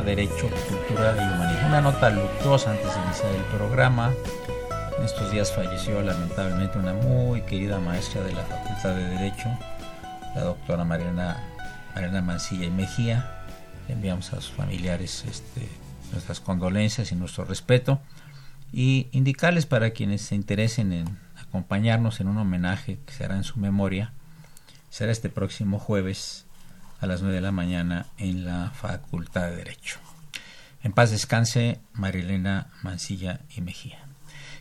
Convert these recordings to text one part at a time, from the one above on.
Derecho, Cultura y Humanismo. Una nota luctuosa antes de iniciar el programa. En estos días falleció lamentablemente una muy querida maestra de la Facultad de Derecho, la doctora Mariana, Mariana Mancilla y Mejía. Le enviamos a sus familiares este, nuestras condolencias y nuestro respeto. Y indicarles para quienes se interesen en acompañarnos en un homenaje que se hará en su memoria, será este próximo jueves a las 9 de la mañana en la Facultad de Derecho. En paz descanse Marilena Mancilla y Mejía.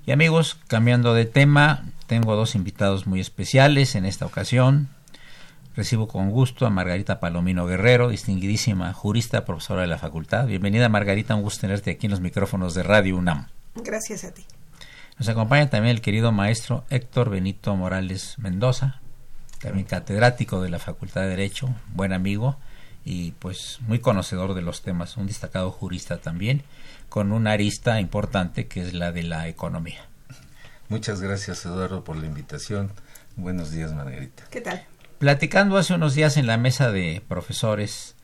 Y amigos, cambiando de tema, tengo dos invitados muy especiales en esta ocasión. Recibo con gusto a Margarita Palomino Guerrero, distinguidísima jurista, profesora de la facultad. Bienvenida Margarita, un gusto tenerte aquí en los micrófonos de Radio UNAM. Gracias a ti. Nos acompaña también el querido maestro Héctor Benito Morales Mendoza, también catedrático de la Facultad de Derecho, buen amigo y pues muy conocedor de los temas, un destacado jurista también, con una arista importante que es la de la economía. Muchas gracias Eduardo por la invitación. Buenos días Margarita. ¿Qué tal? Platicando hace unos días en la mesa de profesores,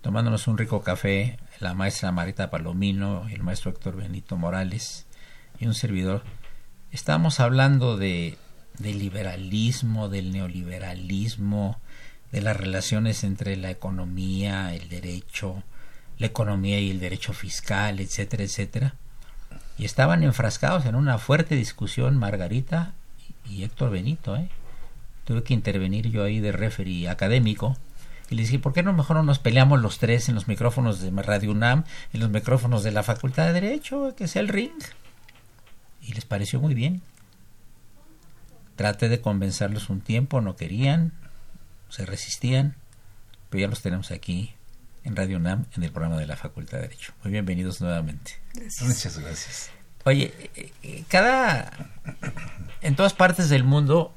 tomándonos un rico café, la maestra Marita Palomino, el maestro Héctor Benito Morales y un servidor, estábamos hablando de del liberalismo, del neoliberalismo, de las relaciones entre la economía, el derecho, la economía y el derecho fiscal, etcétera, etcétera. Y estaban enfrascados en una fuerte discusión Margarita y Héctor Benito, ¿eh? Tuve que intervenir yo ahí de referee académico y les dije, ¿por qué no mejor no nos peleamos los tres en los micrófonos de Radio UNAM, en los micrófonos de la Facultad de Derecho, que sea el ring? Y les pareció muy bien. Traté de convencerlos un tiempo, no querían, se resistían, pero ya los tenemos aquí en Radio UNAM en el programa de la Facultad de Derecho. Muy bienvenidos nuevamente. Muchas gracias. Oye, eh, eh, cada en todas partes del mundo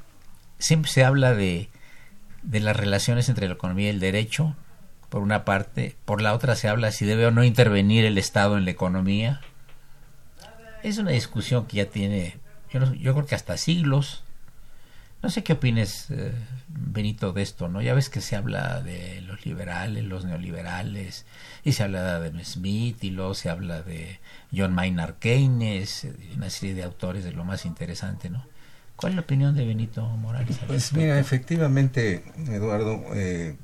siempre se habla de, de las relaciones entre la economía y el derecho, por una parte, por la otra se habla si debe o no intervenir el Estado en la economía. Es una discusión que ya tiene, yo, yo creo que hasta siglos, no sé qué opines, eh, Benito, de esto, ¿no? Ya ves que se habla de los liberales, los neoliberales, y se habla de Smith, y luego se habla de John Maynard Keynes, una serie de autores de lo más interesante, ¿no? ¿Cuál es la opinión de Benito Morales? Pues mira, efectivamente, Eduardo, eh,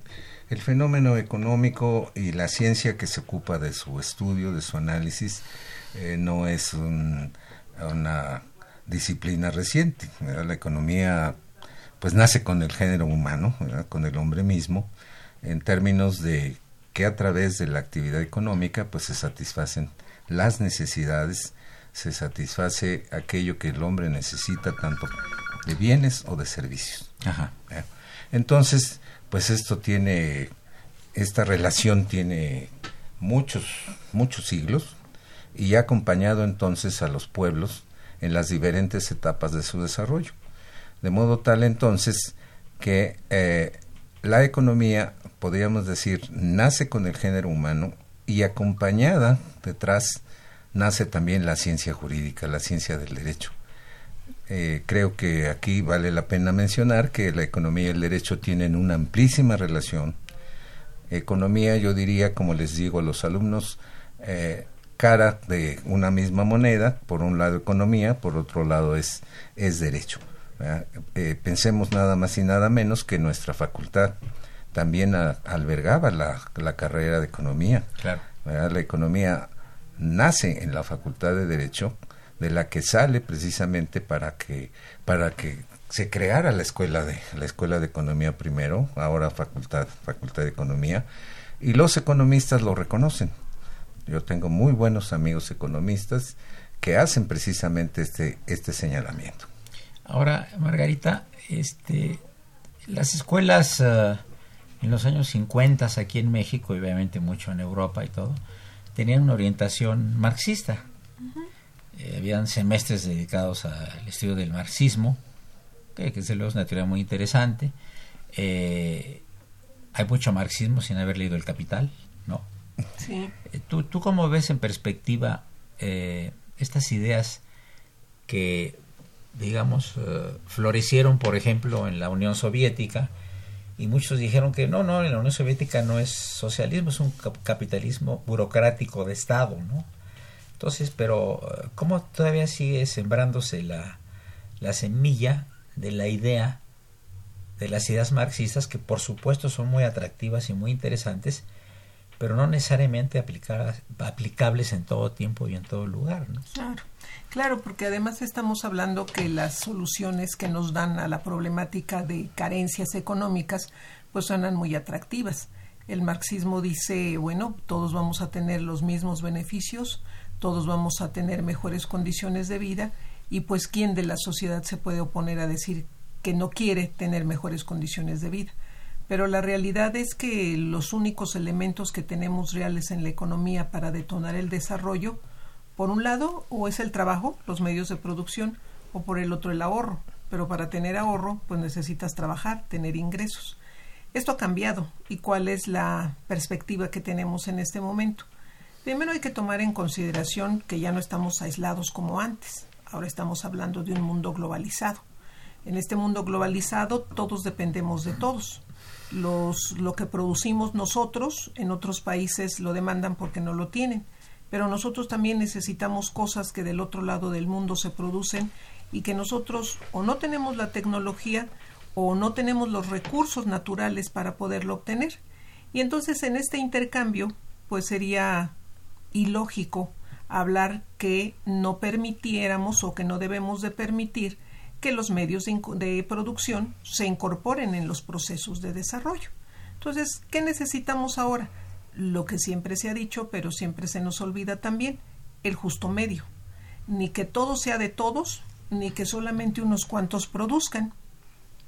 el fenómeno económico y la ciencia que se ocupa de su estudio, de su análisis, eh, no es una disciplina reciente. La economía pues nace con el género humano, con el hombre mismo, en términos de que a través de la actividad económica pues se satisfacen las necesidades se satisface aquello que el hombre necesita tanto de bienes o de servicios. Entonces, pues esto tiene, esta relación tiene muchos, muchos siglos y ha acompañado entonces a los pueblos en las diferentes etapas de su desarrollo. De modo tal entonces que eh, la economía, podríamos decir, nace con el género humano y acompañada detrás nace también la ciencia jurídica, la ciencia del derecho. Eh, creo que aquí vale la pena mencionar que la economía y el derecho tienen una amplísima relación. Economía, yo diría, como les digo a los alumnos, eh, cara de una misma moneda, por un lado economía, por otro lado es, es derecho. Eh, pensemos nada más y nada menos que nuestra facultad también albergaba la, la, carrera de economía. Claro. La economía nace en la facultad de derecho, de la que sale precisamente para que para que se creara la escuela de la escuela de economía primero, ahora facultad facultad de economía y los economistas lo reconocen. Yo tengo muy buenos amigos economistas que hacen precisamente este este señalamiento. Ahora, Margarita, este las escuelas eh, en los años 50 aquí en México y obviamente mucho en Europa y todo, tenían una orientación marxista. Eh, habían semestres dedicados al estudio del marxismo, que, que desde luego es una teoría muy interesante. Eh, hay mucho marxismo sin haber leído El Capital, ¿no? Eh, ¿Tú, ¿Tú cómo ves en perspectiva estas ideas que, digamos, florecieron, por ejemplo, en la Unión Soviética? y muchos dijeron que no, no, en la Unión Soviética no es socialismo, es un capitalismo burocrático de Estado, ¿no? Entonces, pero eh, ¿cómo todavía sigue sembrándose la, la semilla de la idea de las ideas marxistas que por supuesto son muy atractivas y muy interesantes, pero no necesariamente aplicables en todo tiempo y en todo lugar. ¿no? Claro, claro, porque además estamos hablando que las soluciones que nos dan a la problemática de carencias económicas pues suenan muy atractivas. El marxismo dice, bueno, todos vamos a tener los mismos beneficios, todos vamos a tener mejores condiciones de vida y pues quién de la sociedad se puede oponer a decir que no quiere tener mejores condiciones de vida pero la realidad es que los únicos elementos que tenemos reales en la economía para detonar el desarrollo, por un lado, o es el trabajo, los medios de producción, o por el otro el ahorro. Pero para tener ahorro, pues necesitas trabajar, tener ingresos. Esto ha cambiado. ¿Y cuál es la perspectiva que tenemos en este momento? Primero hay que tomar en consideración que ya no estamos aislados como antes. Ahora estamos hablando de un mundo globalizado. En este mundo globalizado todos dependemos de todos los, lo que producimos nosotros en otros países lo demandan porque no lo tienen, pero nosotros también necesitamos cosas que del otro lado del mundo se producen y que nosotros o no tenemos la tecnología o no tenemos los recursos naturales para poderlo obtener. Y entonces en este intercambio, pues sería ilógico hablar que no permitiéramos o que no debemos de permitir que los medios de, producción se incorporen en los procesos de desarrollo. Entonces, ¿qué necesitamos ahora? Lo que siempre se ha dicho, pero siempre se nos olvida también, el justo medio. Ni que todo sea de todos, ni que solamente unos cuantos produzcan.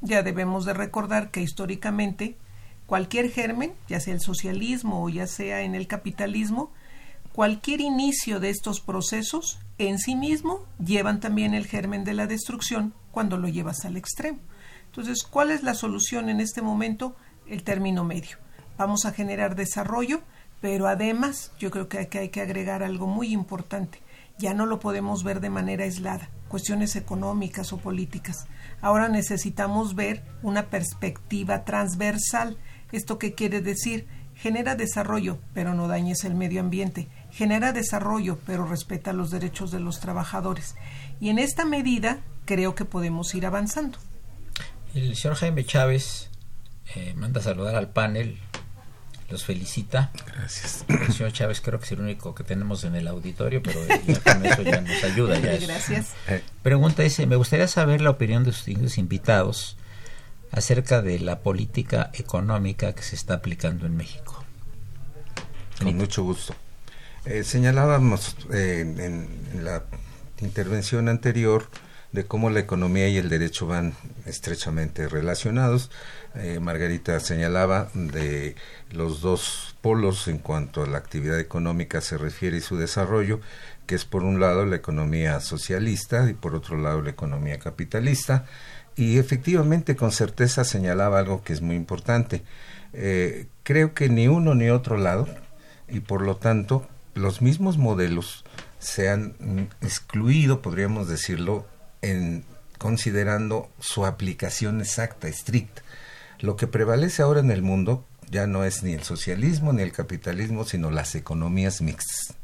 Ya debemos de recordar que históricamente cualquier germen, ya sea el socialismo o ya sea en el capitalismo, cualquier inicio de estos procesos en sí mismo llevan también el germen de la destrucción cuando lo llevas al extremo. Entonces, ¿cuál es la solución en este momento? El término medio. Vamos a generar desarrollo, pero además yo creo que hay que agregar algo muy importante. Ya no lo podemos ver de manera aislada, cuestiones económicas o políticas. Ahora necesitamos ver una perspectiva transversal. ¿Esto qué quiere decir? Genera desarrollo, pero no dañes el medio ambiente. Genera desarrollo, pero respeta los derechos de los trabajadores. Y en esta medida creo que podemos ir avanzando. El señor Jaime Chávez eh, manda a saludar al panel, los felicita. Gracias. El señor Chávez creo que es el único que tenemos en el auditorio, pero ya con eso ya nos ayuda. Ya Gracias. Pregunta dice, me gustaría saber la opinión de sus invitados acerca de la política económica que se está aplicando en México. Con mucho gusto. Eh, señalábamos en, la intervención anterior de cómo la economía y el derecho van estrechamente relacionados. Eh, Margarita señalaba de los dos polos en cuanto a la actividad económica se refiere y su desarrollo, que es por un lado la economía socialista y por otro lado la economía capitalista. Y efectivamente con certeza señalaba algo que es muy importante. Eh, creo que ni uno ni otro lado, y por lo tanto los mismos modelos se han excluido, podríamos decirlo, en considerando su aplicación exacta, estricta. Lo que prevalece ahora en el mundo ya no es ni el socialismo ni el capitalismo, sino las economías mixtas.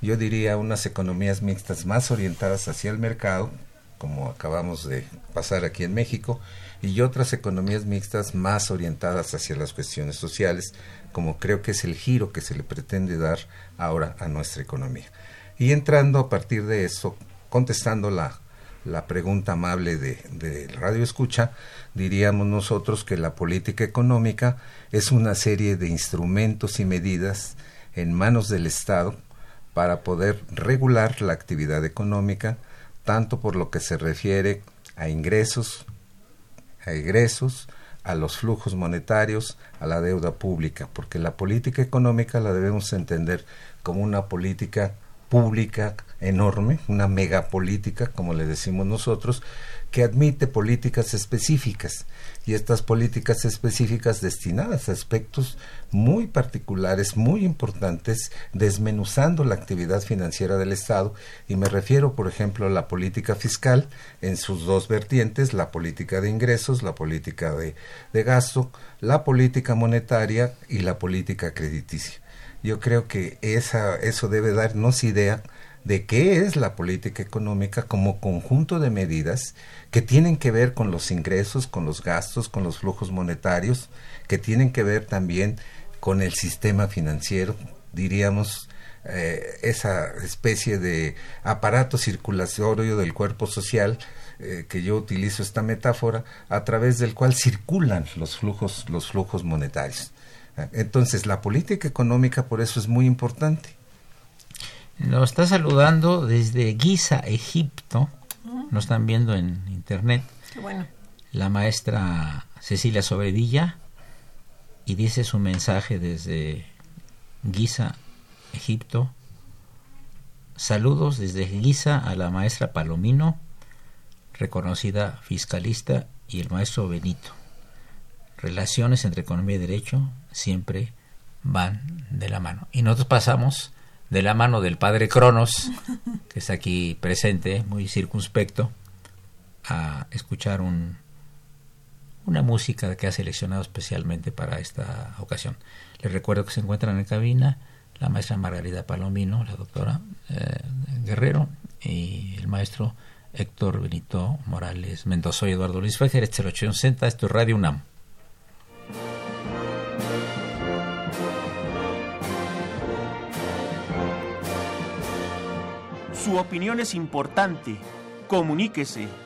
Yo diría unas economías mixtas más orientadas hacia el mercado, como acabamos de pasar aquí en México, y otras economías mixtas más orientadas hacia las cuestiones sociales, como creo que es el giro que se le pretende dar ahora a nuestra economía. Y entrando a partir de eso, contestando la, la pregunta amable de, de, Radio Escucha, diríamos nosotros que la política económica es una serie de instrumentos y medidas en manos del Estado para poder regular la actividad económica, tanto por lo que se refiere a ingresos, a egresos, a los flujos monetarios, a la deuda pública, porque la política económica la debemos entender como una política pública enorme, una megapolítica, como le decimos nosotros, que admite políticas específicas y estas políticas específicas destinadas a aspectos muy particulares, muy importantes, desmenuzando la actividad financiera del Estado y me refiero, por ejemplo, a la política fiscal en sus dos vertientes, la política de ingresos, la política de, de gasto, la política monetaria y la política crediticia. Yo creo que esa, eso debe darnos idea de qué es la política económica como conjunto de medidas que tienen que ver con los ingresos, con los gastos, con los flujos monetarios, que tienen que ver también con el sistema financiero, diríamos, eh, esa especie de aparato circulatorio del cuerpo social, eh, que yo utilizo esta metáfora, a través del cual circulan los flujos, los flujos monetarios. Entonces, la política económica por eso es muy importante. Nos está saludando desde Giza, Egipto. Nos están viendo en internet. Qué bueno. La maestra Cecilia Sobredilla y dice su mensaje desde Giza, Egipto. Saludos desde Giza a la maestra Palomino, reconocida fiscalista, y el maestro Benito. Relaciones entre economía y derecho siempre van de la mano. Y nosotros pasamos de la mano del padre Cronos, que está aquí presente, muy circunspecto, a escuchar un, una música que ha seleccionado especialmente para esta ocasión. Les recuerdo que se encuentran en cabina la maestra Margarita Palomino, la doctora eh, Guerrero y el maestro Héctor Benito Morales Mendoza y Eduardo Luis Fejer, este es el esto es Radio UNAM. Su opinión es importante. Comuníquese.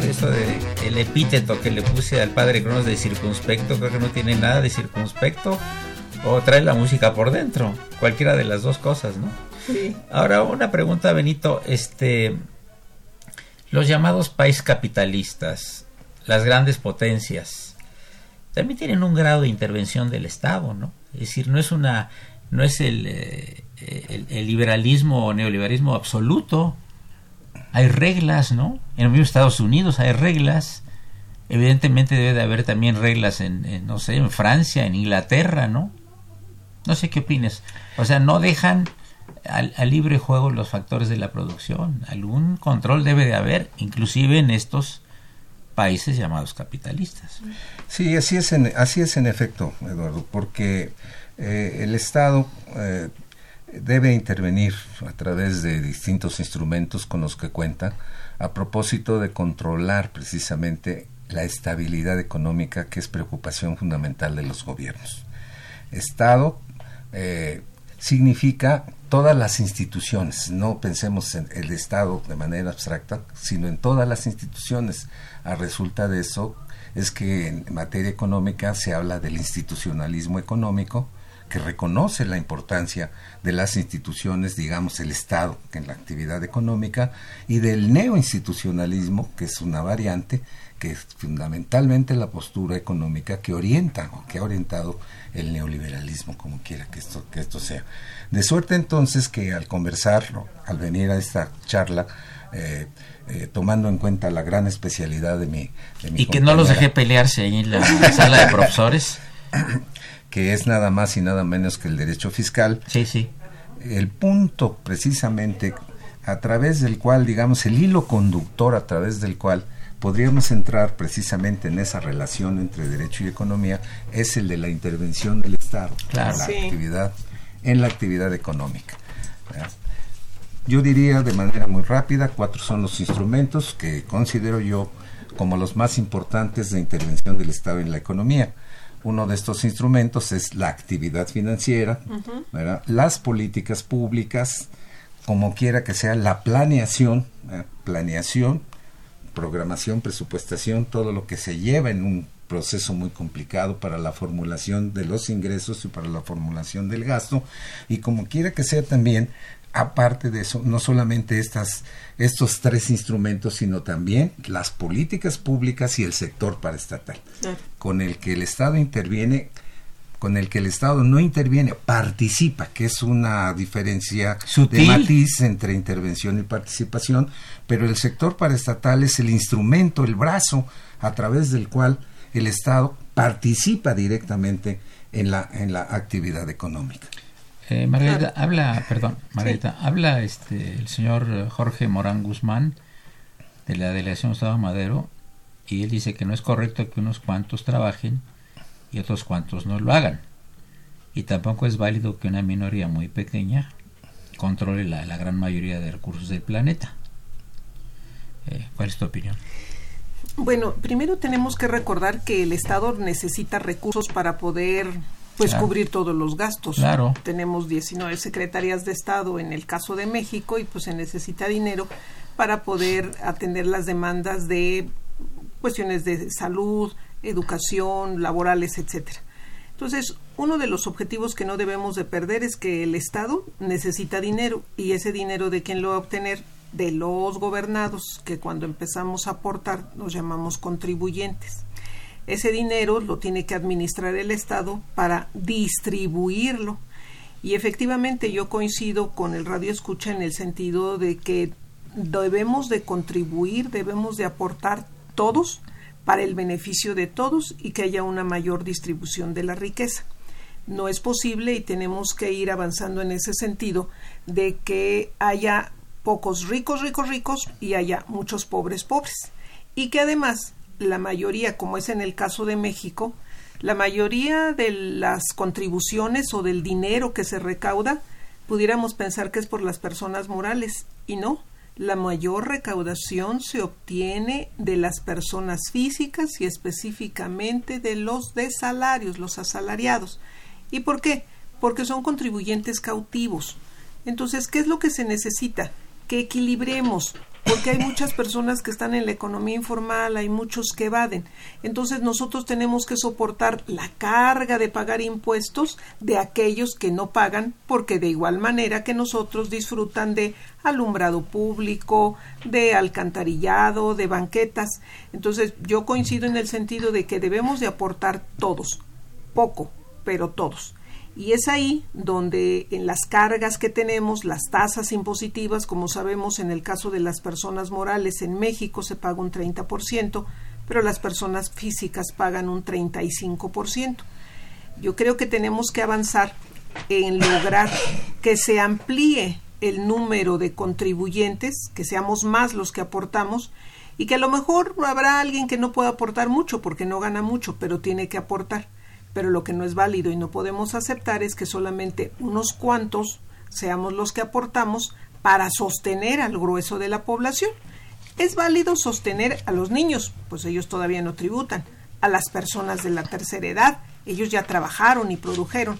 Eso de el epíteto que le puse al padre Cronos de circunspecto, creo que no tiene nada de circunspecto o trae la música por dentro, cualquiera de las dos cosas, ¿no? Sí. Ahora una pregunta, Benito, este los llamados países capitalistas, las grandes potencias, también tienen un grado de intervención del Estado, ¿no? Es decir, no es una no es el, eh, el, el liberalismo o neoliberalismo absoluto, hay reglas, ¿no? En los mismos Estados Unidos hay reglas. Evidentemente debe de haber también reglas en, no sé, en Francia, en Inglaterra, ¿no? No sé qué opinas. O sea, no dejan al, libre juego los factores de la producción. Algún control debe de haber, inclusive en estos países llamados capitalistas. Sí, así es en, así es en efecto, Eduardo, porque eh, el Estado eh, debe intervenir a través de distintos instrumentos con los que cuenta a propósito de controlar precisamente la estabilidad económica que es preocupación fundamental de los gobiernos. Estado eh, significa todas las instituciones, no pensemos en el Estado de manera abstracta, sino en todas las instituciones. A resulta de eso es que en materia económica se habla del institucionalismo económico, que reconoce la importancia de las instituciones, digamos el Estado en la actividad económica, y del neoinstitucionalismo, que es una variante, que es fundamentalmente la postura económica que orienta o que ha orientado el neoliberalismo, como quiera que esto, que esto sea. De suerte entonces que al conversar, al venir a esta charla, eh, eh, tomando en cuenta la gran especialidad de mi... De mi y que no los dejé pelearse ahí en la sala de profesores. que es nada más y nada menos que el derecho fiscal. Sí, sí. El punto precisamente a través del cual, digamos, el hilo conductor a través del cual podríamos entrar precisamente en esa relación entre derecho y economía es el de la intervención del Estado claro. en la Sí. actividad en la actividad económica. ¿verdad? Yo diría de manera muy rápida cuatro son los instrumentos que considero yo como los más importantes de intervención del Estado en la economía. Uno de estos instrumentos es la actividad financiera, ¿verdad? las políticas públicas, como quiera que sea, la planeación, ¿verdad? planeación, programación, presupuestación, todo lo que se lleva en un proceso muy complicado para la formulación de los ingresos y para la formulación del gasto y como quiera que sea también aparte de eso no solamente estas estos tres instrumentos sino también las políticas públicas y el sector paraestatal Claro. con el que el Estado interviene con el que el Estado no interviene, participa, que es una diferencia Sutil. de matiz entre intervención y participación, pero el sector paraestatal es el instrumento, el brazo a través del cual el Estado participa directamente en la, en la actividad económica. Eh, Margarita, habla, perdón, Margarita, habla este el señor Jorge Morán Guzmán de la delegación Estado Madero y él dice que no es correcto que unos cuantos trabajen y otros cuantos no lo hagan. Y tampoco es válido que una minoría muy pequeña controle la, la gran mayoría de recursos del planeta. Eh, ¿Cuál es tu opinión? Bueno, primero tenemos que recordar que el Estado necesita recursos para poder pues Claro. cubrir todos los gastos. Claro. Tenemos 19 secretarías de Estado en el caso de México y pues se necesita dinero para poder atender las demandas de cuestiones de salud, educación, laborales, etcétera. Entonces, uno de los objetivos que no debemos de perder es que el Estado necesita dinero y ese dinero de quién lo va a obtener de los gobernados, que cuando empezamos a aportar nos llamamos contribuyentes. Ese dinero lo tiene que administrar el Estado para distribuirlo. Y efectivamente yo coincido con el radio escucha en el sentido de que debemos de contribuir, debemos de aportar todos para el beneficio de todos y que haya una mayor distribución de la riqueza. No es posible y tenemos que ir avanzando en ese sentido de que haya pocos ricos, ricos, ricos y haya muchos pobres, pobres. Y que además la mayoría, como es en el caso de México, la mayoría de las contribuciones o del dinero que se recauda, pudiéramos pensar que es por las personas morales y no. La mayor recaudación se obtiene de las personas físicas y específicamente de los de salarios, los asalariados. ¿Y por qué? Porque son contribuyentes cautivos. Entonces, ¿qué es lo que se necesita? Que equilibremos porque hay muchas personas que están en la economía informal, hay muchos que evaden. Entonces nosotros tenemos que soportar la carga de pagar impuestos de aquellos que no pagan, porque de igual manera que nosotros disfrutan de alumbrado público, de alcantarillado, de banquetas. Entonces yo coincido en el sentido de que debemos de aportar todos, poco, pero todos. Y es ahí donde en las cargas que tenemos, las tasas impositivas, como sabemos en el caso de las personas morales en México se paga un 30%, pero las personas físicas pagan un 35%. Yo creo que tenemos que avanzar en lograr que se amplíe el número de contribuyentes, que seamos más los que aportamos y que a lo mejor habrá alguien que no pueda aportar mucho porque no gana mucho, pero tiene que aportar pero lo que no es válido y no podemos aceptar es que solamente unos cuantos seamos los que aportamos para sostener al grueso de la población. Es válido sostener a los niños, pues ellos todavía no tributan, a las personas de la tercera edad, ellos ya trabajaron y produjeron,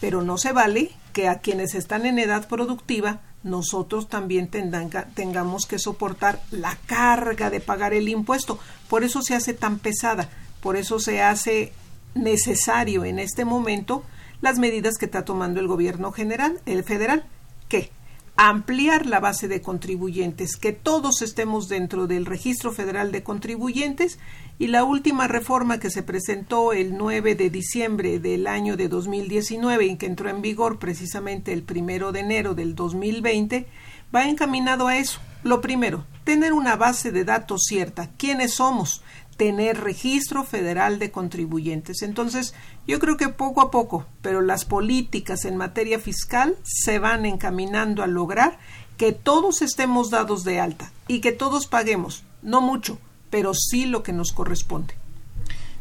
pero no se vale que a quienes están en edad productiva nosotros también tengamos que soportar la carga de pagar el impuesto. Por eso se hace tan pesada, por eso se hace necesario en este momento las medidas que está tomando el gobierno general, el federal, que ampliar la base de contribuyentes, que todos estemos dentro del registro federal de contribuyentes. Y la última reforma que se presentó el 9 de diciembre del año de 2019 y que entró en vigor precisamente el primero de enero del 2020 va encaminado a eso. Lo primero, tener una base de datos cierta, quiénes somos, tener registro federal de contribuyentes. Entonces, yo creo que poco a poco, pero las políticas en materia fiscal se van encaminando a lograr que todos estemos dados de alta y que todos paguemos, no mucho, pero sí lo que nos corresponde.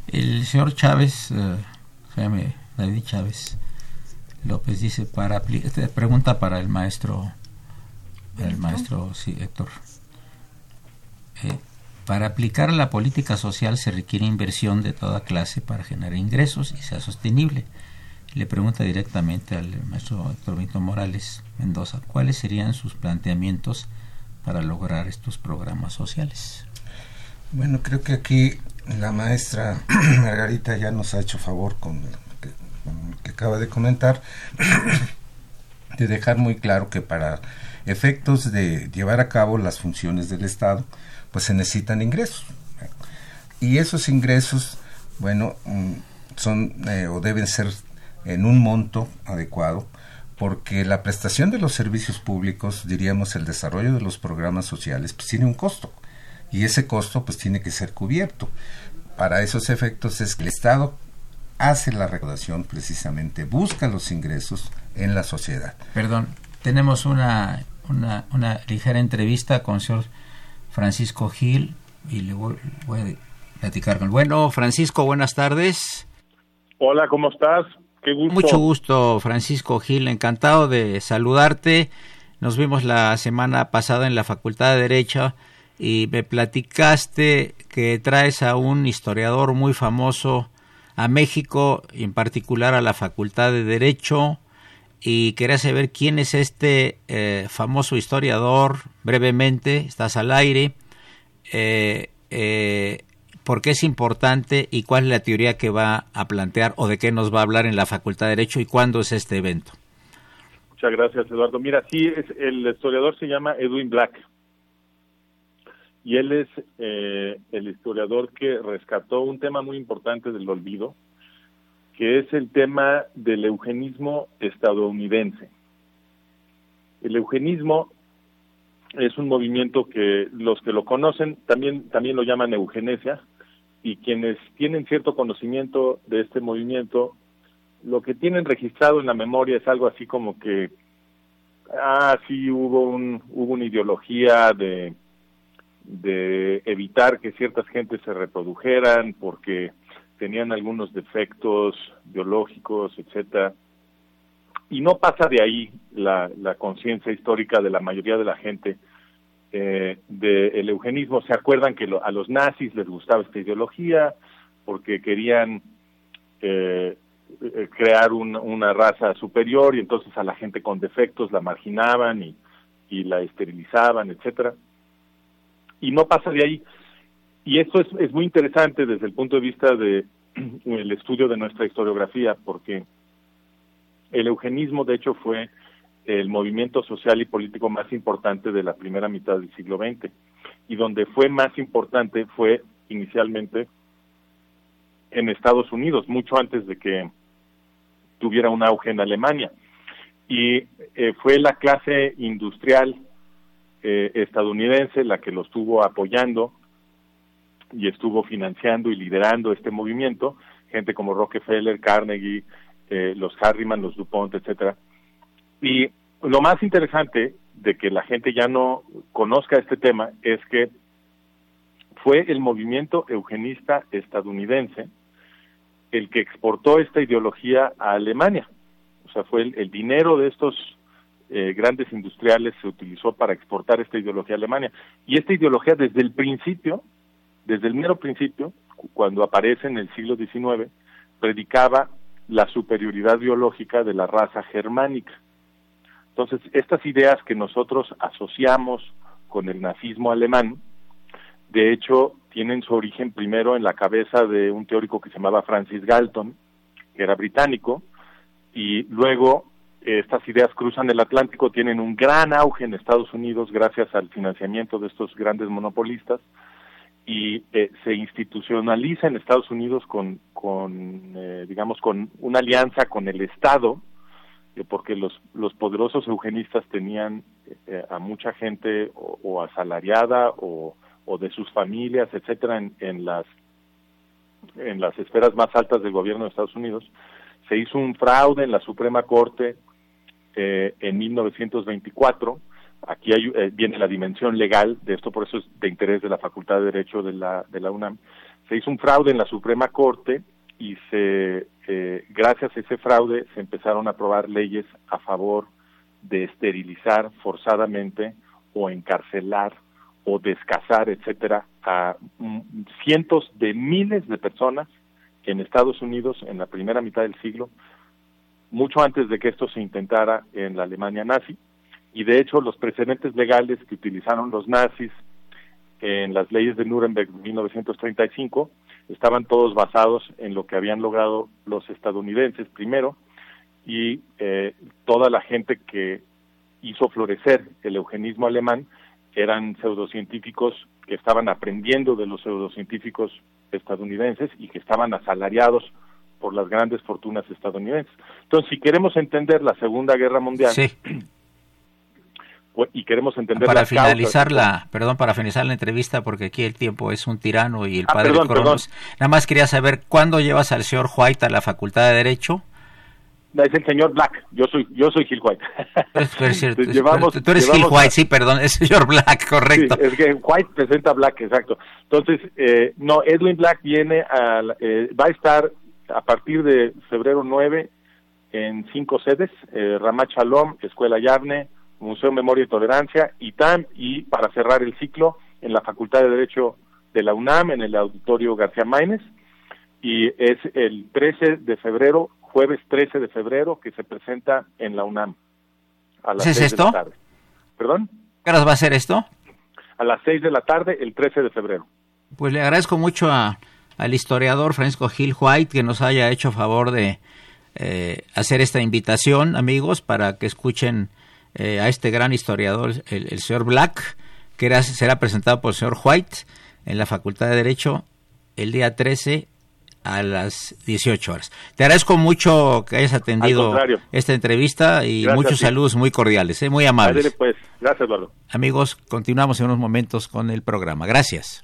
El señor Chávez, uh, David Chávez López dice para pregunta para el maestro, el maestro sí, Héctor. Eh, para aplicar la política social se requiere inversión de toda clase para generar ingresos y sea sostenible. Le pregunta directamente al maestro Héctor Morales Mendoza, ¿cuáles serían sus planteamientos para lograr estos programas sociales? Bueno, creo que aquí la maestra Margarita ya nos ha hecho favor con lo que, que acaba de comentar, de dejar muy claro que para efectos de llevar a cabo las funciones del Estado, pues se necesitan ingresos. Y esos ingresos, bueno, mm, son eh, o deben ser en un monto adecuado, porque la prestación de los servicios públicos, diríamos el desarrollo de los programas sociales, pues tiene un costo. Y ese costo pues tiene que ser cubierto. Para esos efectos es que el Estado hace la recaudación precisamente, busca los ingresos en la sociedad. Perdón, tenemos una, una, una ligera entrevista con el señor Francisco Gil y le voy, a platicar con Bueno, Francisco, buenas tardes. Hola, ¿cómo estás? Qué gusto. Mucho gusto, Francisco Gil, encantado de saludarte. Nos vimos la semana pasada en la Facultad de Derecho y me platicaste que traes a un historiador muy famoso a México, en particular a la Facultad de Derecho, y quería saber quién es este eh, famoso historiador, brevemente, estás al aire, eh, eh, por qué es importante y cuál es la teoría que va a plantear o de qué nos va a hablar en la Facultad de Derecho y cuándo es este evento. Muchas gracias, Eduardo. Mira, sí, es, el historiador se llama Edwin Black y él es el historiador que rescató un tema muy importante del olvido, que es el tema del eugenismo estadounidense. El eugenismo es un movimiento que los que lo conocen también, también lo llaman eugenesia y quienes tienen cierto conocimiento de este movimiento, lo que tienen registrado en la memoria es algo así como que, ah, sí, hubo, un, hubo una ideología de, de evitar que ciertas gentes se reprodujeran porque tenían algunos defectos biológicos, etcétera. Y no pasa de ahí la, conciencia histórica de la mayoría de la gente eh, del eugenismo. Se acuerdan que a los nazis les gustaba esta ideología porque querían eh, crear una raza superior y entonces a la gente con defectos la marginaban y, y la esterilizaban, etcétera. y no pasa de ahí. Y esto es, es muy interesante desde el punto de vista de el estudio de nuestra historiografía, porque el eugenismo, de hecho, fue el movimiento social y político más importante de la primera mitad del siglo XX. Y donde fue más importante fue inicialmente en Estados Unidos, mucho antes de que tuviera un auge en Alemania. Y eh, fue la clase industrial eh, estadounidense la que lo estuvo apoyando y estuvo financiando y liderando este movimiento, gente como Rockefeller, Carnegie, eh, los Harriman, los DuPont, etcétera. Y lo más interesante de que la gente ya no conozca este tema es que fue el movimiento eugenista estadounidense el que exportó esta ideología a Alemania. O sea, fue el, dinero de estos eh, grandes industriales se utilizó para exportar esta ideología a Alemania. Y esta ideología desde el principio, desde el mero principio, cuando aparece en el siglo XIX, predicaba la superioridad biológica de la raza germánica. Entonces, estas ideas que nosotros asociamos con el nazismo alemán, de hecho, tienen su origen primero en la cabeza de un teórico que se llamaba Francis Galton, que era británico, y luego estas ideas cruzan el Atlántico, tienen un gran auge en Estados Unidos gracias al financiamiento de estos grandes monopolistas y eh, se institucionaliza en Estados Unidos con, con eh, digamos, con una alianza con el Estado, eh, porque los, los poderosos eugenistas tenían a mucha gente o asalariada o de sus familias, etcétera, en, las en las esferas más altas del gobierno de Estados Unidos, se hizo un fraude en la Suprema Corte eh, en 1924. Aquí hay, eh, viene la dimensión legal de esto, por eso es de interés de la Facultad de Derecho de la, de la UNAM. Se hizo un fraude en la Suprema Corte y se, eh, gracias a ese fraude se empezaron a aprobar leyes a favor de esterilizar forzadamente o encarcelar o descasar, etcétera, a cientos de miles de personas en Estados Unidos en la primera mitad del siglo, mucho antes de que esto se intentara en la Alemania nazi, y de hecho los precedentes legales que utilizaron los nazis en las leyes de Nuremberg de 1935 estaban todos basados en lo que habían logrado los estadounidenses primero y eh, toda la gente que hizo florecer el eugenismo alemán eran pseudocientíficos que estaban aprendiendo de los pseudocientíficos estadounidenses y que estaban asalariados por las grandes fortunas estadounidenses. Entonces, si queremos entender la Segunda Guerra Mundial y queremos entender para finalizar la, perdón, para finalizar la entrevista porque aquí el tiempo es un tirano y el ah, padre Cronos. Nada más quería saber cuándo llevas al señor White a la Facultad de Derecho es el señor Black, yo soy yo soy Gil White. tú eres Gil White, sí, perdón, es señor Black, correcto. es que White presenta Black, exacto. Entonces, eh, no, Edwin Black viene a, eh, va a estar a partir de febrero 9 en cinco sedes, eh, Ramat Shalom, Escuela Yarne, Museo Memoria y Tolerancia, ITAM, y para cerrar el ciclo, en la Facultad de Derecho de la UNAM, en el Auditorio García Maínez, y es el 13 de febrero jueves 13 de febrero, que se presenta en la UNAM. A las ¿Es esto? De la tarde. ¿Perdón? ¿Qué horas va a ser esto? A las 6 de la tarde, el 13 de febrero. Pues le agradezco mucho a, al historiador Francisco Gil White que nos haya hecho favor de eh, hacer esta invitación, amigos, para que escuchen eh, a este gran historiador, el, señor Black, que era, será presentado por el señor White en la Facultad de Derecho el día 13 a las 18 horas. Te agradezco mucho que hayas atendido esta entrevista y muchos saludos muy cordiales, ¿eh? muy amables. pues. Gracias, Eduardo. Amigos, continuamos en unos momentos con el programa. Gracias.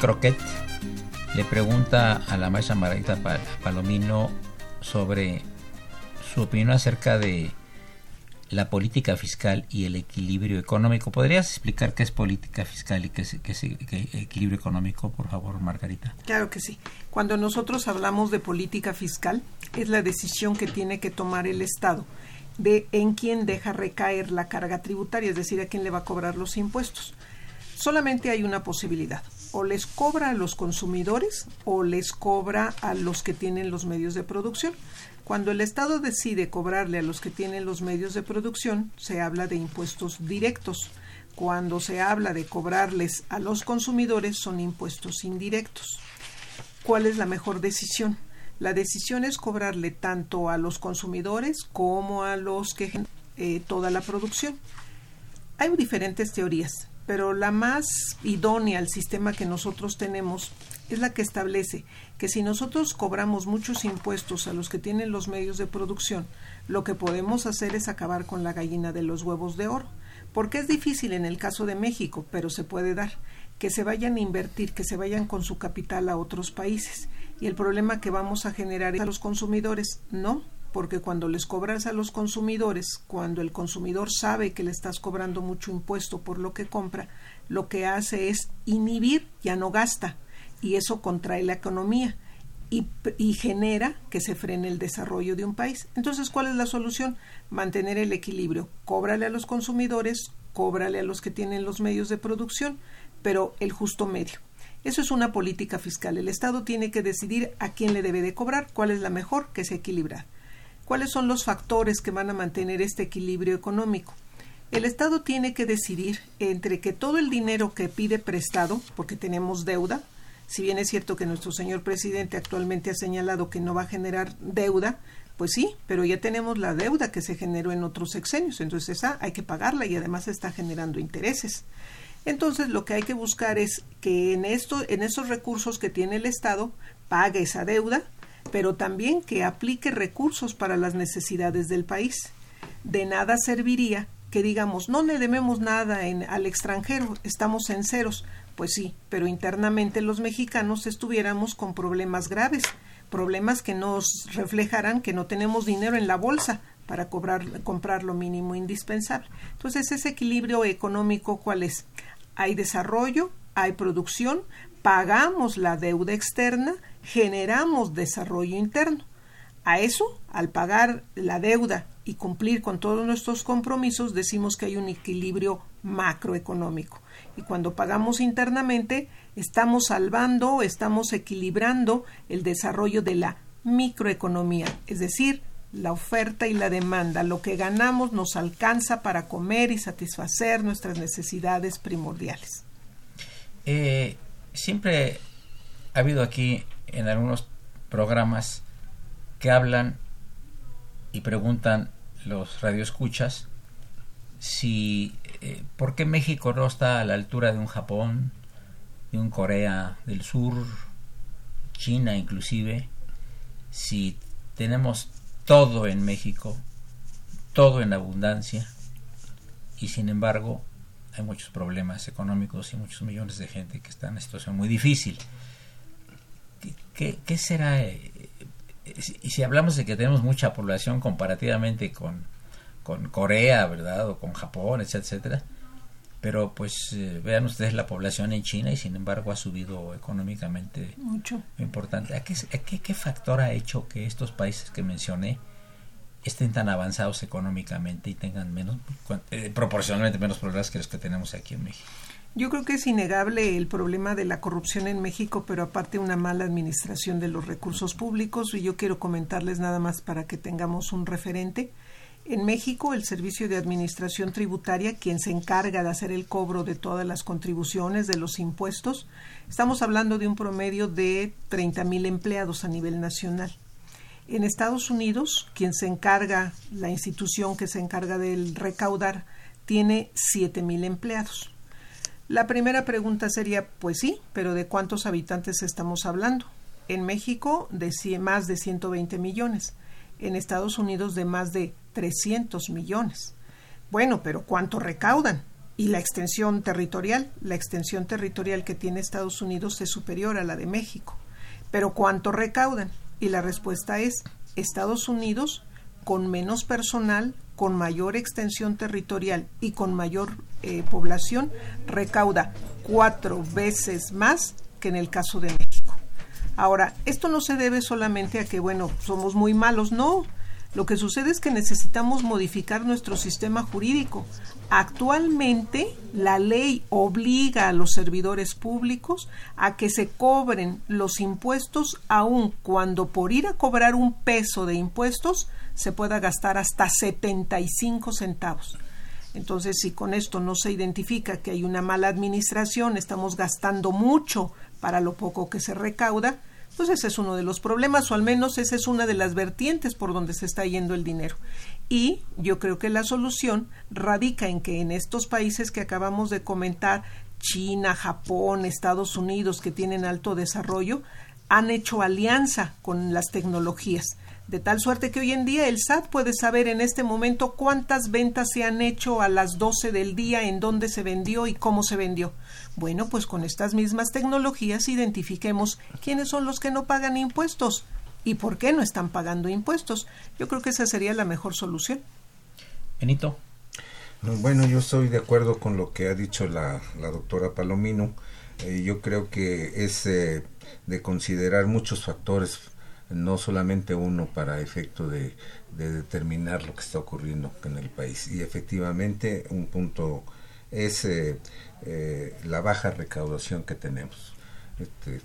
Croquet le pregunta a la maestra Margarita Palomino sobre su opinión acerca de la política fiscal y el equilibrio económico. ¿Podrías explicar qué es política fiscal y qué es, equilibrio económico, por favor, Margarita? Claro que sí. Cuando nosotros hablamos de política fiscal, es la decisión que tiene que tomar el Estado de en quién deja recaer la carga tributaria, es decir, a quién le va a cobrar los impuestos. Solamente hay una posibilidad, o les cobra a los consumidores o les cobra a los que tienen los medios de producción. Cuando el Estado decide cobrarle a los que tienen los medios de producción, se habla de impuestos directos. Cuando se habla de cobrarles a los consumidores, son impuestos indirectos. ¿Cuál es la mejor decisión? La decisión es cobrarle tanto a los consumidores como a los que eh, toda la producción. Hay diferentes teorías pero la más idónea al sistema que nosotros tenemos es la que establece que si nosotros cobramos muchos impuestos a los que tienen los medios de producción, lo que podemos hacer es acabar con la gallina de los huevos de oro. Porque es difícil en el caso de México, pero se puede dar, que se vayan a invertir, que se vayan con su capital a otros países. Y el problema que vamos a generar es a los consumidores, no, porque cuando les cobras a los consumidores, cuando el consumidor sabe que le estás cobrando mucho impuesto por lo que compra, lo que hace es inhibir, ya no gasta, y eso contrae la economía y, genera que se frene el desarrollo de un país. Entonces, ¿cuál es la solución? Mantener el equilibrio. Cóbrale a los consumidores, cóbrale a los que tienen los medios de producción, pero el justo medio. Eso es una política fiscal. El Estado tiene que decidir a quién le debe de cobrar, cuál es la mejor que se equilibra cuáles son los factores que van a mantener este equilibrio económico. El Estado tiene que decidir entre que todo el dinero que pide prestado, porque tenemos deuda, si bien es cierto que nuestro señor presidente actualmente ha señalado que no va a generar deuda, pues sí, pero ya tenemos la deuda que se generó en otros sexenios, entonces esa hay que pagarla y además está generando intereses. Entonces lo que hay que buscar es que en esto, en esos recursos que tiene el Estado, pague esa deuda, pero también que aplique recursos para las necesidades del país. De nada serviría que digamos, no le debemos nada en, al extranjero, estamos en ceros. Pues sí, pero internamente los mexicanos estuviéramos con problemas graves, problemas que nos reflejarán que no tenemos dinero en la bolsa para cobrar, comprar lo mínimo indispensable. Entonces, ese equilibrio económico, ¿cuál es? Hay desarrollo, hay producción, pagamos la deuda externa, generamos desarrollo interno. A eso, al pagar la deuda y cumplir con todos nuestros compromisos, decimos que hay un equilibrio macroeconómico. Y cuando pagamos internamente, estamos salvando, estamos equilibrando el desarrollo de la microeconomía, es decir, la oferta y la demanda. Lo que ganamos nos alcanza para comer y satisfacer nuestras necesidades primordiales. Eh, siempre ha habido aquí en algunos programas que hablan y preguntan los radioescuchas si eh, por qué México no está a la altura de un Japón, de un Corea del Sur, China inclusive, si tenemos todo en México, todo en abundancia, y sin embargo hay muchos problemas económicos y muchos millones de gente que están en una situación muy difícil. ¿Qué, qué será? Eh, y si hablamos de que tenemos mucha población comparativamente con, con Corea, ¿verdad? O con Japón, etcétera, etcétera. Pero pues eh, vean ustedes la población en China y sin embargo ha subido económicamente mucho. Importante. ¿A qué, qué, qué factor ha hecho que estos países que mencioné estén tan avanzados económicamente y tengan menos, eh, proporcionalmente menos problemas que los que tenemos aquí en México. Yo creo que es innegable el problema de la corrupción en México, pero aparte una mala administración de los recursos públicos y yo quiero comentarles nada más para que tengamos un referente. En México, el Servicio de Administración Tributaria, quien se encarga de hacer el cobro de todas las contribuciones, de los impuestos, estamos hablando de un promedio de 30 mil empleados a nivel nacional. En Estados Unidos, quien se encarga, la institución que se encarga del recaudar, tiene siete mil empleados. La primera pregunta sería, pues sí, pero ¿de cuántos habitantes estamos hablando? En México, de más de 120 millones. En Estados Unidos, de más de 300 millones. Bueno, pero ¿cuánto recaudan? y la extensión territorial. La extensión territorial que tiene Estados Unidos es superior a la de México. Pero ¿cuánto recaudan? Y la respuesta es Estados Unidos con menos personal, con mayor extensión territorial y con mayor eh, población, recauda cuatro veces más que en el caso de México. Ahora, esto no se debe solamente a que, bueno, somos muy malos, no. Lo que sucede es que necesitamos modificar nuestro sistema jurídico. Actualmente la ley obliga a los servidores públicos a que se cobren los impuestos aun cuando por ir a cobrar un peso de impuestos se pueda gastar hasta 75 centavos. Entonces, si con esto no se identifica que hay una mala administración, estamos gastando mucho para lo poco que se recauda, pues ese es uno de los problemas, o al menos esa es una de las vertientes por donde se está yendo el dinero. Y yo creo que la solución radica en que en estos países que acabamos de comentar, China, Japón, Estados Unidos, que tienen alto desarrollo, han hecho alianza con las tecnologías de tal suerte que hoy en día el SAT puede saber en este momento cuántas ventas se han hecho a las 12 del día, en dónde se vendió y cómo se vendió. Bueno, pues con estas mismas tecnologías identifiquemos quiénes son los que no pagan impuestos y por qué no están pagando impuestos. Yo creo que esa sería la mejor solución. Benito. Bueno, yo estoy de acuerdo con lo que ha dicho la, doctora Palomino. Eh, yo creo que es eh, de considerar muchos factores no solamente uno para efecto de, determinar lo que está ocurriendo en el país. Y efectivamente un punto es eh, eh, la baja recaudación que tenemos. Este,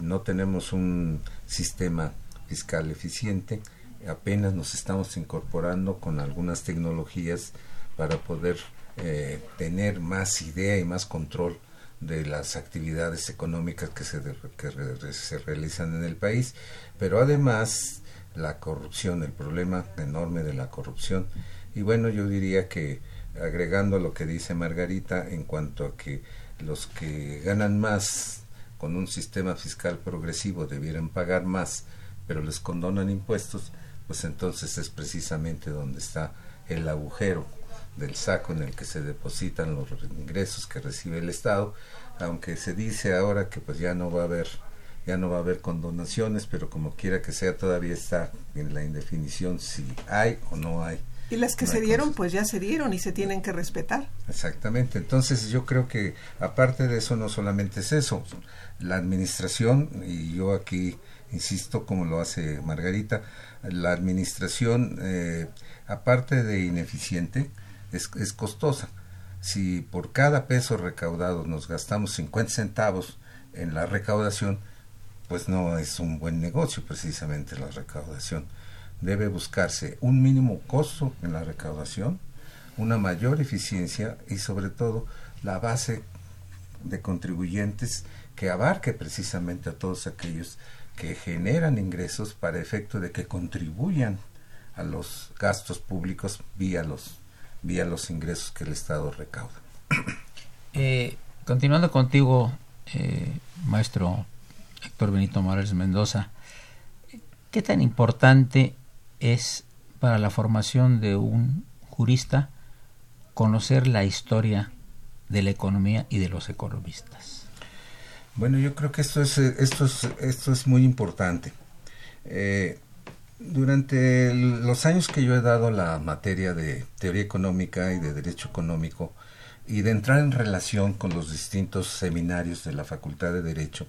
no tenemos un sistema fiscal eficiente, apenas nos estamos incorporando con algunas tecnologías para poder eh, tener más idea y más control de las actividades económicas que se, que se realizan en el país, pero además la corrupción, el problema enorme de la corrupción. Y bueno, yo diría que agregando lo que dice Margarita en cuanto a que los que ganan más con un sistema fiscal progresivo debieran pagar más, pero les condonan impuestos, pues entonces es precisamente donde está el agujero del saco en el que se depositan los ingresos que recibe el Estado, aunque se dice ahora que pues ya no va a haber ya no va a haber condonaciones, pero como quiera que sea todavía está en la indefinición si hay o no hay. Y las que se dieron, pues ya se dieron y se tienen que respetar. Exactamente. Entonces yo creo que aparte de eso no solamente es eso, la administración, y yo aquí insisto como lo hace Margarita, la administración, eh, aparte de ineficiente, es, costosa. Si por cada peso recaudado nos gastamos 50 centavos en la recaudación, pues no es un buen negocio precisamente la recaudación. Debe buscarse un mínimo costo en la recaudación, una mayor eficiencia y sobre todo la base de contribuyentes que abarque precisamente a todos aquellos que generan ingresos para efecto de que contribuyan a los gastos públicos vía los vía los ingresos que el Estado recauda. Eh, continuando contigo, eh, maestro Héctor Benito Morales Mendoza, ¿qué tan importante es para la formación de un jurista conocer la historia de la economía y de los economistas? Bueno, yo creo que esto es, esto es, esto es muy importante. Eh, durante los años que yo he dado la materia de teoría económica y de derecho económico y de entrar en relación con los distintos seminarios de la Facultad de Derecho,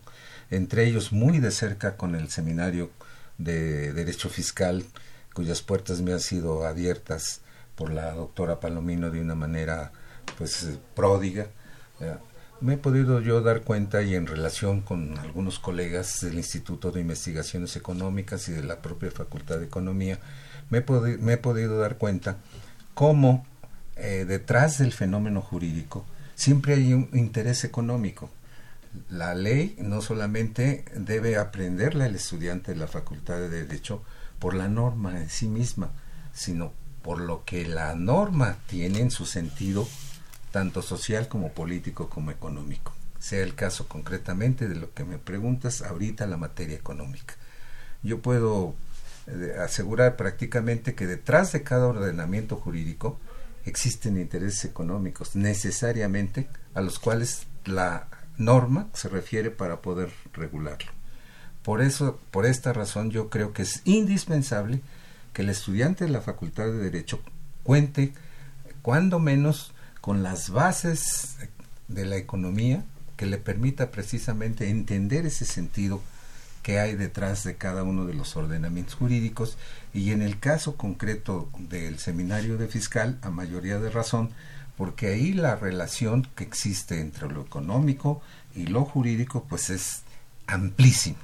entre ellos muy de cerca con el seminario de Derecho Fiscal, cuyas puertas me han sido abiertas por la doctora Palomino de una manera pues pródiga me he podido yo dar cuenta y en relación con algunos colegas del Instituto de Investigaciones Económicas y de la propia Facultad de Economía, me he, me he podido dar cuenta cómo eh, detrás del fenómeno jurídico siempre hay un interés económico. La ley no solamente debe aprenderla el estudiante de la Facultad de Derecho por la norma en sí misma, sino por lo que la norma tiene en su sentido tanto social como político como económico. Sea el caso concretamente de lo que me preguntas ahorita la materia económica. Yo puedo eh, asegurar prácticamente que detrás de cada ordenamiento jurídico existen intereses económicos necesariamente a los cuales la norma se refiere para poder regularlo. Por eso, por esta razón, yo creo que es indispensable que el estudiante de la Facultad de Derecho cuente, cuando menos, con las bases de la economía que le permita precisamente entender ese sentido que hay detrás de cada uno de los ordenamientos jurídicos y en el caso concreto del seminario de fiscal a mayoría de razón porque ahí la relación que existe entre lo económico y lo jurídico pues es amplísimo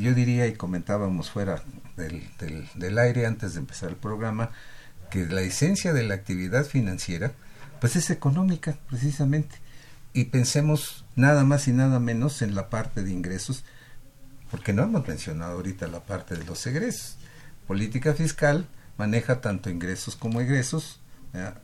yo diría y comentábamos fuera del, del, del aire antes de empezar el programa que la esencia de la actividad financiera pues es económica precisamente y pensemos nada más y nada menos en la parte de ingresos porque no hemos mencionado ahorita la parte de los egresos. Política fiscal maneja tanto ingresos como egresos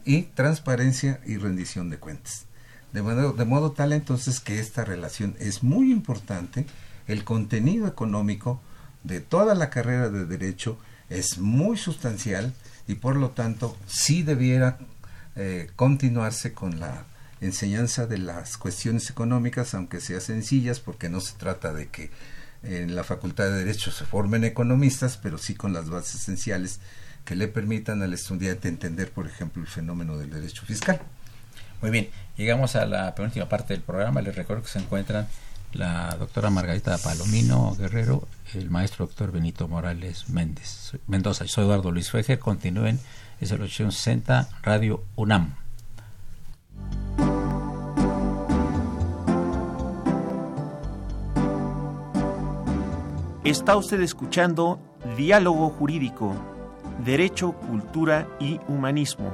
y transparencia y rendición de cuentas. De modo, de modo tal entonces que esta relación es muy importante, el contenido económico de toda la carrera de derecho es muy sustancial y por lo tanto sí debiera eh, continuarse con la enseñanza de las cuestiones económicas, aunque sea sencillas, porque no se trata de que en la Facultad de Derecho se formen economistas, pero sí con las bases esenciales que le permitan al estudiante entender, por ejemplo, el fenómeno del derecho fiscal. Muy bien, llegamos a la penúltima parte del programa. Les recuerdo que se encuentran la doctora Margarita Palomino Guerrero, el maestro doctor Benito Morales Méndez Mendoza. soy Eduardo Luis Fejer. Continúen, es el 860 Radio UNAM. Está usted escuchando Diálogo Jurídico, Derecho, Cultura y Humanismo.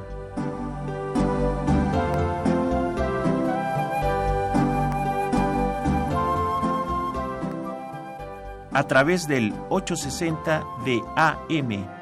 A través del 860 de AM.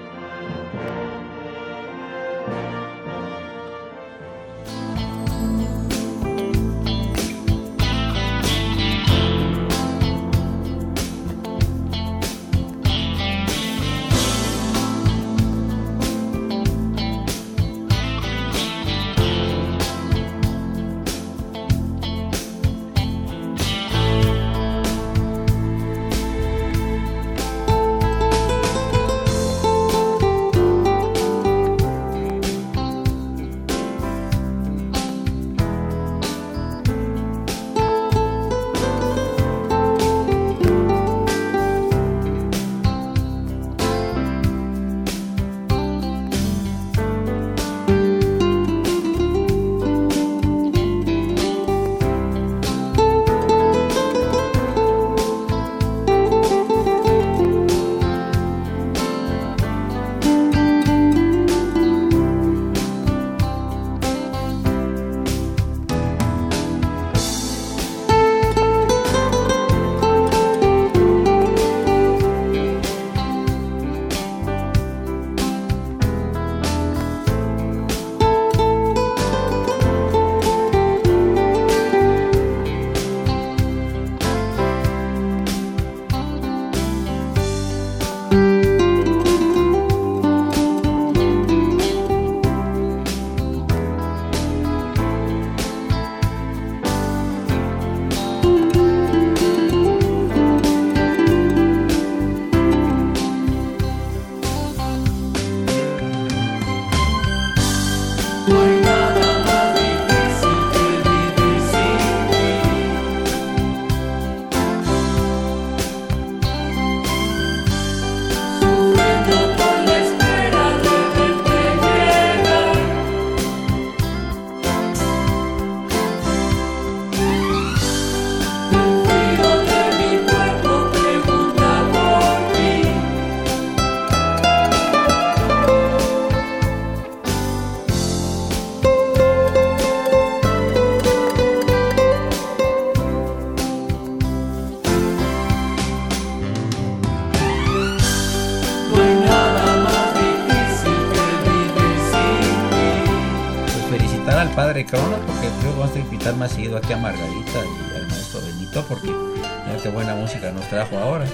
Más ido aquí a Margarita y al maestro Benito porque mira qué buena música nos trajo ahora.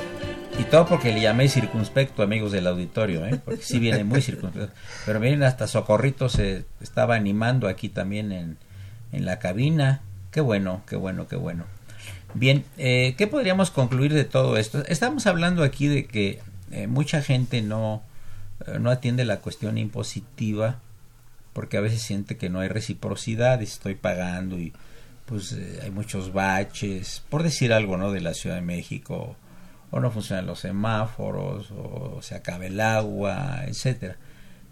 Y todo porque le llamé circunspecto, amigos del auditorio, ¿eh? porque sí viene muy circunspecto. Pero miren, hasta Socorrito se estaba animando aquí también en, en la cabina. Qué bueno, qué bueno, qué bueno. Bien, eh, ¿qué podríamos concluir de todo esto? Estamos hablando aquí de que eh, mucha gente no, eh, no atiende la cuestión impositiva porque a veces siente que no hay reciprocidad estoy pagando y pues eh, hay muchos baches, por decir algo, ¿no? De la Ciudad de México, o no funcionan los semáforos, o se acaba el agua, etcétera.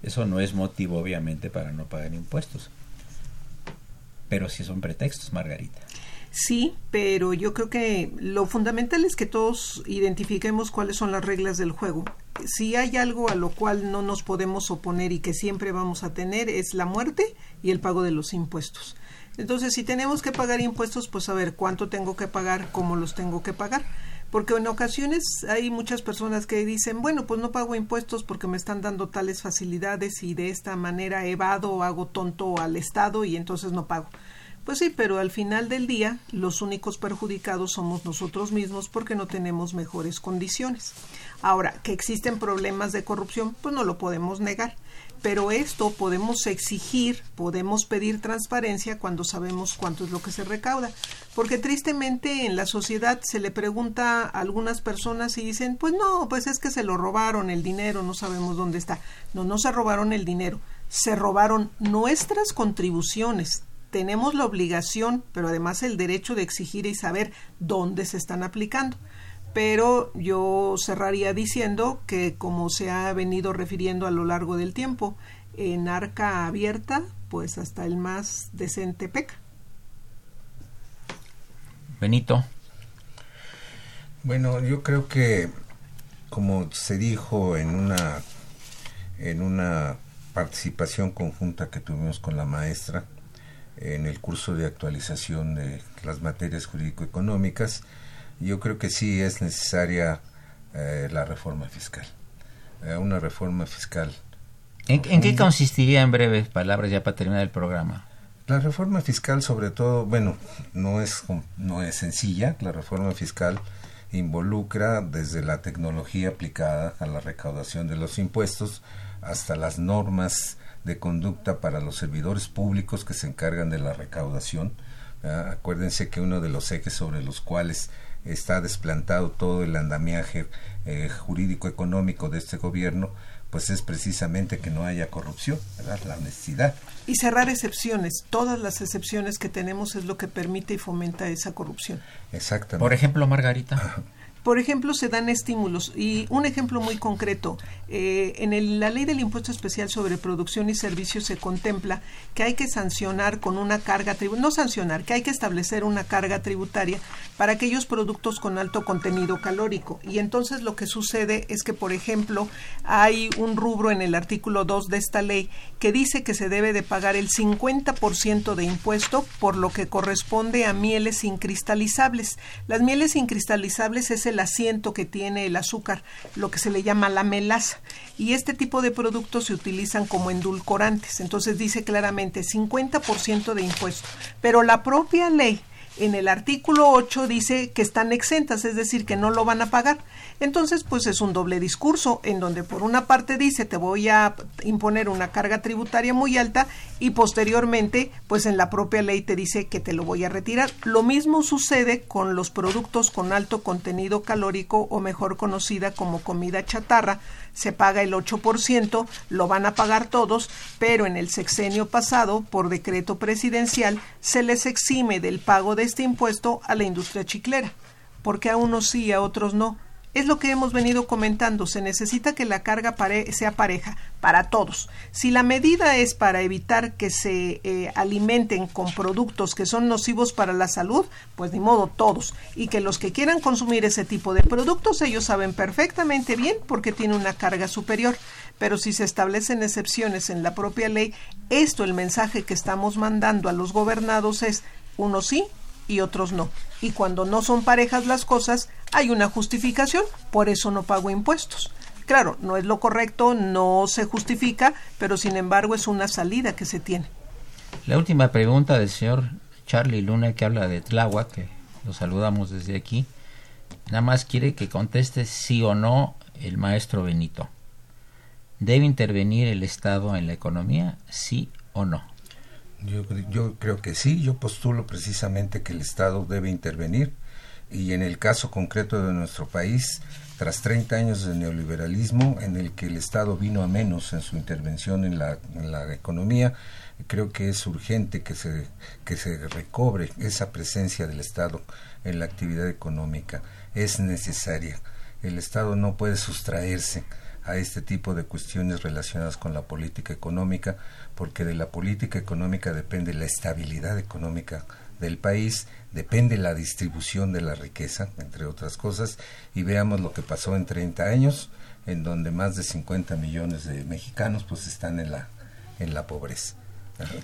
Eso no es motivo, obviamente, para no pagar impuestos. Pero sí son pretextos, Margarita. Sí, pero yo creo que lo fundamental es que todos identifiquemos cuáles son las reglas del juego. Si hay algo a lo cual no nos podemos oponer y que siempre vamos a tener es la muerte y el pago de los impuestos. Entonces, si tenemos que pagar impuestos, pues a ver cuánto tengo que pagar, cómo los tengo que pagar. Porque en ocasiones hay muchas personas que dicen, bueno, pues no pago impuestos porque me están dando tales facilidades y de esta manera evado o hago tonto al Estado y entonces no pago. Pues sí, pero al final del día los únicos perjudicados somos nosotros mismos porque no tenemos mejores condiciones. Ahora, que existen problemas de corrupción, pues no lo podemos negar. Pero esto podemos exigir, podemos pedir transparencia cuando sabemos cuánto es lo que se recauda. Porque tristemente en la sociedad se le pregunta a algunas personas y dicen, pues no, pues es que se lo robaron el dinero, no sabemos dónde está. No, no se robaron el dinero, se robaron nuestras contribuciones tenemos la obligación, pero además el derecho de exigir y saber dónde se están aplicando. Pero yo cerraría diciendo que, como se ha venido refiriendo a lo largo del tiempo, en arca abierta, pues hasta el más decente peca. Benito. Bueno, yo creo que, como se dijo en una, en una participación conjunta que tuvimos con la maestra, en el curso de actualización de las materias jurídico-económicas, yo creo que sí es necesaria eh, la reforma fiscal. Eh, una reforma fiscal. ¿En, ¿En, qué consistiría en breves palabras ya para terminar el programa? La reforma fiscal sobre todo, bueno, no es, no es sencilla. La reforma fiscal involucra desde la tecnología aplicada a la recaudación de los impuestos hasta las normas de conducta para los servidores públicos que se encargan de la recaudación. Acuérdense que uno de los ejes sobre los cuales está desplantado todo el andamiaje eh, jurídico-económico de este gobierno, pues es precisamente que no haya corrupción, la necesidad. Y cerrar excepciones. Todas las excepciones que tenemos es lo que permite y fomenta esa corrupción. Exactamente. Por ejemplo, Margarita. Por ejemplo, se dan estímulos y un ejemplo muy concreto, eh, en la ley del impuesto especial sobre producción y servicios se contempla que hay que sancionar con una carga tributaria, no sancionar, que hay que establecer una carga tributaria para aquellos productos con alto contenido calórico. Y entonces lo que sucede es que, por ejemplo, hay un rubro en el artículo 2 de esta ley que dice que se debe de pagar el 50% de impuesto por lo que corresponde a mieles incristalizables. Las mieles incristalizables es el el asiento que tiene el azúcar, lo que se le llama la melaza. Y este tipo de productos se utilizan como endulcorantes. Entonces dice claramente 50% de impuesto. Pero la propia ley en el artículo 8 dice que están exentas, es decir, que no lo van a pagar. Entonces, pues es un doble discurso en donde por una parte dice te voy a imponer una carga tributaria muy alta y posteriormente, pues en la propia ley te dice que te lo voy a retirar. Lo mismo sucede con los productos con alto contenido calórico o mejor conocida como comida chatarra. Se paga el 8%, lo van a pagar todos, pero en el sexenio pasado, por decreto presidencial, se les exime del pago de este impuesto a la industria chiclera, porque a unos sí, a otros no. Es lo que hemos venido comentando, se necesita que la carga sea pareja para todos. Si la medida es para evitar que se eh, alimenten con productos que son nocivos para la salud, pues de modo todos. Y que los que quieran consumir ese tipo de productos, ellos saben perfectamente bien porque tiene una carga superior. Pero si se establecen excepciones en la propia ley, esto el mensaje que estamos mandando a los gobernados es uno sí, y otros no. Y cuando no son parejas las cosas, hay una justificación, por eso no pago impuestos. Claro, no es lo correcto, no se justifica, pero sin embargo es una salida que se tiene. La última pregunta del señor Charlie Luna, que habla de Tláhuac, que lo saludamos desde aquí. nada más quiere que conteste sí o no el maestro Benito. ¿Debe intervenir el Estado en la economía? ¿Sí o no? Yo, yo creo que sí, yo postulo precisamente que el Estado debe intervenir y en el caso concreto de nuestro país, tras 30 años de neoliberalismo en el que el Estado vino a menos en su intervención en la, en la economía, creo que es urgente que se, que se recobre esa presencia del Estado en la actividad económica. Es necesaria. El Estado no puede sustraerse a este tipo de cuestiones relacionadas con la política económica, porque de la política económica depende la estabilidad económica del país, depende la distribución de la riqueza, entre otras cosas, y veamos lo que pasó en 30 años, en donde más de 50 millones de mexicanos pues están en la en la pobreza.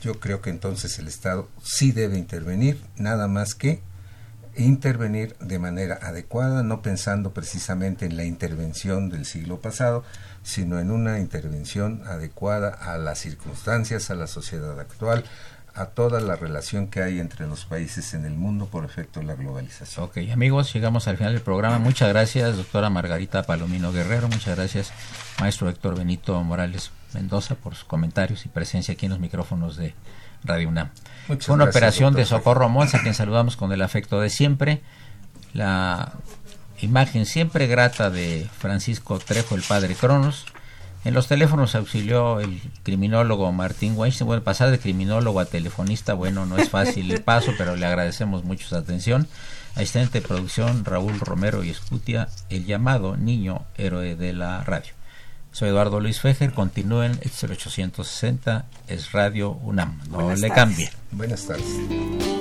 Yo creo que entonces el Estado sí debe intervenir, nada más que intervenir de manera adecuada, no pensando precisamente en la intervención del siglo pasado, sino en una intervención adecuada a las circunstancias, a la sociedad actual, a toda la relación que hay entre los países en el mundo por efecto de la globalización. Ok, amigos, llegamos al final del programa. Muchas gracias, doctora Margarita Palomino Guerrero. Muchas gracias, maestro Héctor Benito Morales Mendoza, por sus comentarios y presencia aquí en los micrófonos de Radio UNAM. Fue una operación de Socorro Monza, a quien saludamos con el afecto de siempre. La imagen siempre grata de Francisco Trejo, el padre Cronos. En los teléfonos auxilió el criminólogo Martín Weinstein. Bueno, pasar de criminólogo a telefonista, bueno, no es fácil el paso, pero le agradecemos mucho su atención. Asistente de producción Raúl Romero y Escutia, el llamado niño héroe de la radio. Soy Eduardo Luis Fejer, continúen, es el 860, es Radio UNAM, no le cambie. Buenas tardes.